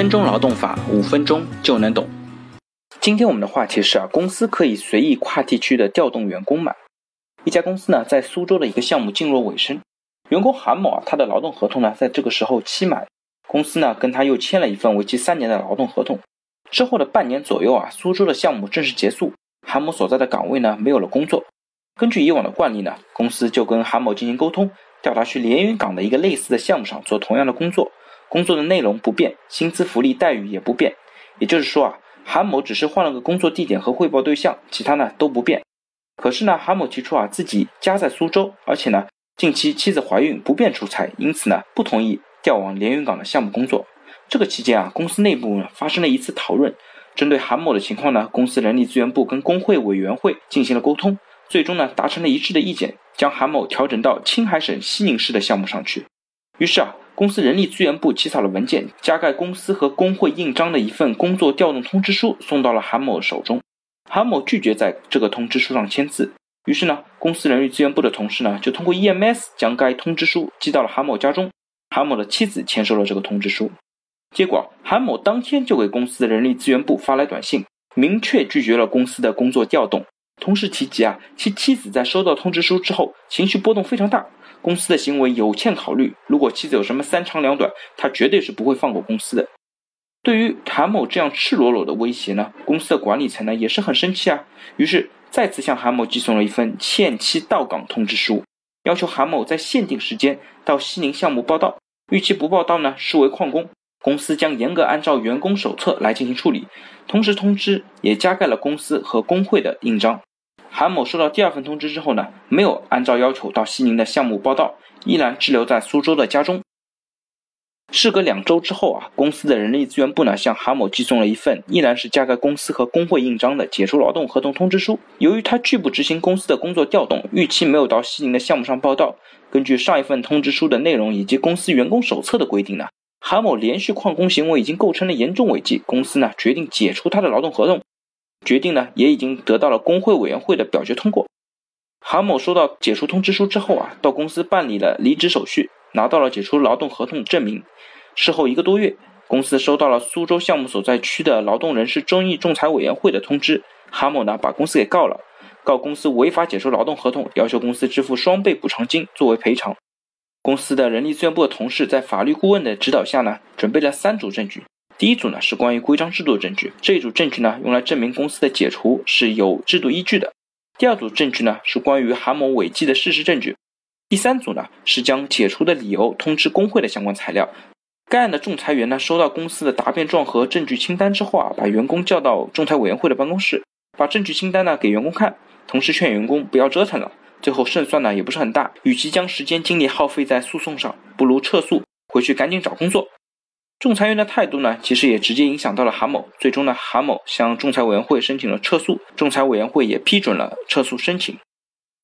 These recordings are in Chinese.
分钟劳动法，五分钟就能懂。今天我们的话题是啊，公司可以随意跨地区的调动员工吗？一家公司呢，在苏州的一个项目进入尾声，员工韩某啊，他的劳动合同呢，在这个时候期满，公司呢，跟他又签了一份为期三年的劳动合同。之后的半年左右啊，苏州的项目正式结束，韩某所在的岗位呢，没有了工作。根据以往的惯例呢，公司就跟韩某进行沟通，调他去连云港的一个类似的项目上做同样的工作。工作的内容不变，薪资福利待遇也不变，也就是说啊，韩某只是换了个工作地点和汇报对象，其他呢都不变。可是呢，韩某提出啊，自己家在苏州，而且呢，近期妻子怀孕，不便出差，因此呢，不同意调往连云港的项目工作。这个期间啊，公司内部呢发生了一次讨论，针对韩某的情况呢，公司人力资源部跟工会委员会进行了沟通，最终呢达成了一致的意见，将韩某调整到青海省西宁市的项目上去。于是啊。公司人力资源部起草了文件，加盖公司和工会印章的一份工作调动通知书送到了韩某手中。韩某拒绝在这个通知书上签字，于是呢，公司人力资源部的同事呢就通过 EMS 将该通知书寄到了韩某家中。韩某的妻子签收了这个通知书，结果韩某当天就给公司的人力资源部发来短信，明确拒绝了公司的工作调动。同时提及啊，其妻子在收到通知书之后情绪波动非常大。公司的行为有欠考虑，如果妻子有什么三长两短，他绝对是不会放过公司的。对于韩某这样赤裸裸的威胁呢，公司的管理层呢也是很生气啊，于是再次向韩某寄送了一份限期到岗通知书，要求韩某在限定时间到西宁项目报到，逾期不报到呢视为旷工，公司将严格按照员工手册来进行处理。同时通知也加盖了公司和工会的印章。韩某收到第二份通知之后呢，没有按照要求到西宁的项目报到，依然滞留在苏州的家中。事隔两周之后啊，公司的人力资源部呢向韩某寄送了一份依然是加盖公司和工会印章的解除劳动合同通知书。由于他拒不执行公司的工作调动，逾期没有到西宁的项目上报到，根据上一份通知书的内容以及公司员工手册的规定呢，韩某连续旷工行为已经构成了严重违纪，公司呢决定解除他的劳动合同。决定呢，也已经得到了工会委员会的表决通过。韩某收到解除通知书之后啊，到公司办理了离职手续，拿到了解除劳动合同证明。事后一个多月，公司收到了苏州项目所在区的劳动人事争议仲裁委员会的通知，韩某呢把公司给告了，告公司违法解除劳动合同，要求公司支付双倍补偿金作为赔偿。公司的人力资源部的同事在法律顾问的指导下呢，准备了三组证据。第一组呢是关于规章制度的证据，这一组证据呢用来证明公司的解除是有制度依据的。第二组证据呢是关于韩某违纪的事实证据。第三组呢是将解除的理由通知工会的相关材料。该案的仲裁员呢收到公司的答辩状和证据清单之后啊，把员工叫到仲裁委员会的办公室，把证据清单呢给员工看，同时劝员工不要折腾了。最后胜算呢也不是很大，与其将时间精力耗费在诉讼上，不如撤诉，回去赶紧找工作。仲裁员的态度呢，其实也直接影响到了韩某。最终呢，韩某向仲裁委员会申请了撤诉，仲裁委员会也批准了撤诉申请。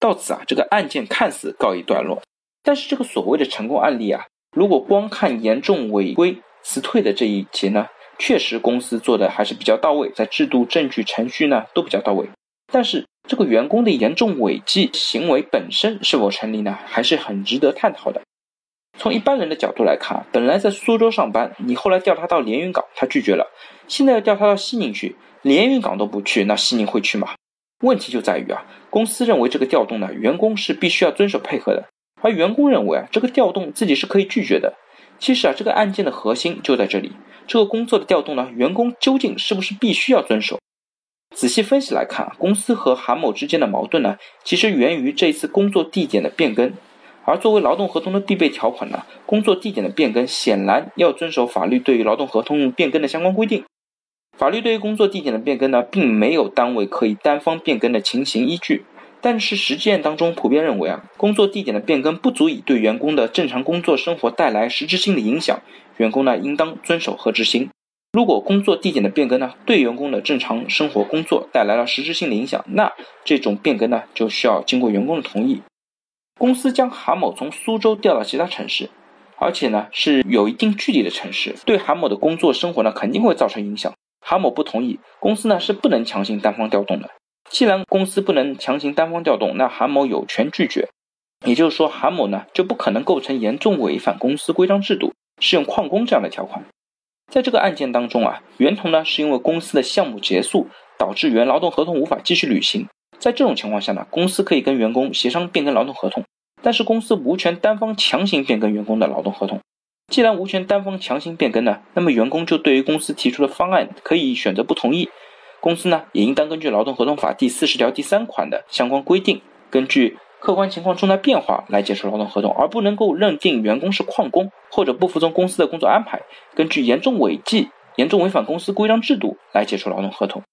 到此啊，这个案件看似告一段落。但是这个所谓的成功案例啊，如果光看严重违规辞退的这一节呢，确实公司做的还是比较到位，在制度、证据、程序呢都比较到位。但是这个员工的严重违纪行为本身是否成立呢，还是很值得探讨的。从一般人的角度来看，本来在苏州上班，你后来调他到连云港，他拒绝了。现在要调他到西宁去，连云港都不去，那西宁会去吗？问题就在于啊，公司认为这个调动呢，员工是必须要遵守配合的，而员工认为啊，这个调动自己是可以拒绝的。其实啊，这个案件的核心就在这里，这个工作的调动呢，员工究竟是不是必须要遵守？仔细分析来看，公司和韩某之间的矛盾呢，其实源于这一次工作地点的变更。而作为劳动合同的必备条款呢，工作地点的变更显然要遵守法律对于劳动合同变更的相关规定。法律对于工作地点的变更呢，并没有单位可以单方变更的情形依据。但是实践当中普遍认为啊，工作地点的变更不足以对员工的正常工作生活带来实质性的影响，员工呢应当遵守和执行。如果工作地点的变更呢，对员工的正常生活工作带来了实质性的影响，那这种变更呢，就需要经过员工的同意。公司将韩某从苏州调到其他城市，而且呢是有一定距离的城市，对韩某的工作生活呢肯定会造成影响。韩某不同意，公司呢是不能强行单方调动的。既然公司不能强行单方调动，那韩某有权拒绝。也就是说，韩某呢就不可能构成严重违反公司规章制度、适用旷工这样的条款。在这个案件当中啊，源头呢是因为公司的项目结束，导致原劳动合同无法继续履行。在这种情况下呢，公司可以跟员工协商变更劳动合同，但是公司无权单方强行变更员工的劳动合同。既然无权单方强行变更呢，那么员工就对于公司提出的方案可以选择不同意。公司呢也应当根据劳动合同法第四十条第三款的相关规定，根据客观情况重大变化来解除劳动合同，而不能够认定员工是旷工或者不服从公司的工作安排，根据严重违纪、严重违反公司规章制度来解除劳动合同。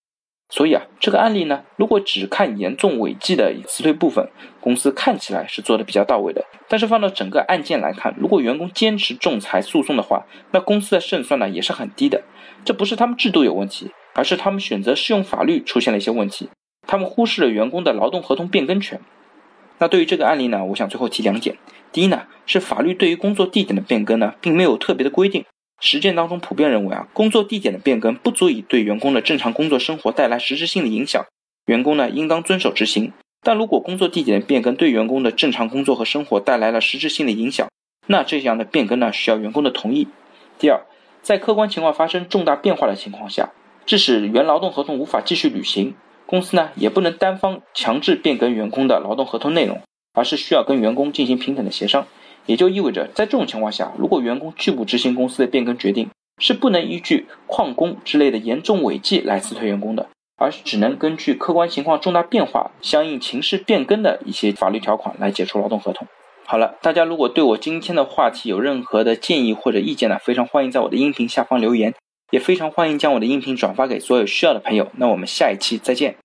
所以啊，这个案例呢，如果只看严重违纪的辞退部分，公司看起来是做的比较到位的。但是放到整个案件来看，如果员工坚持仲裁诉讼的话，那公司的胜算呢也是很低的。这不是他们制度有问题，而是他们选择适用法律出现了一些问题。他们忽视了员工的劳动合同变更权。那对于这个案例呢，我想最后提两点。第一呢，是法律对于工作地点的变更呢，并没有特别的规定。实践当中普遍认为啊，工作地点的变更不足以对员工的正常工作生活带来实质性的影响，员工呢应当遵守执行。但如果工作地点的变更对员工的正常工作和生活带来了实质性的影响，那这样的变更呢需要员工的同意。第二，在客观情况发生重大变化的情况下，致使原劳动合同无法继续履行，公司呢也不能单方强制变更员工的劳动合同内容，而是需要跟员工进行平等的协商。也就意味着，在这种情况下，如果员工拒不执行公司的变更决定，是不能依据旷工之类的严重违纪来辞退员工的，而是只能根据客观情况重大变化、相应情势变更的一些法律条款来解除劳动合同。好了，大家如果对我今天的话题有任何的建议或者意见呢，非常欢迎在我的音频下方留言，也非常欢迎将我的音频转发给所有需要的朋友。那我们下一期再见。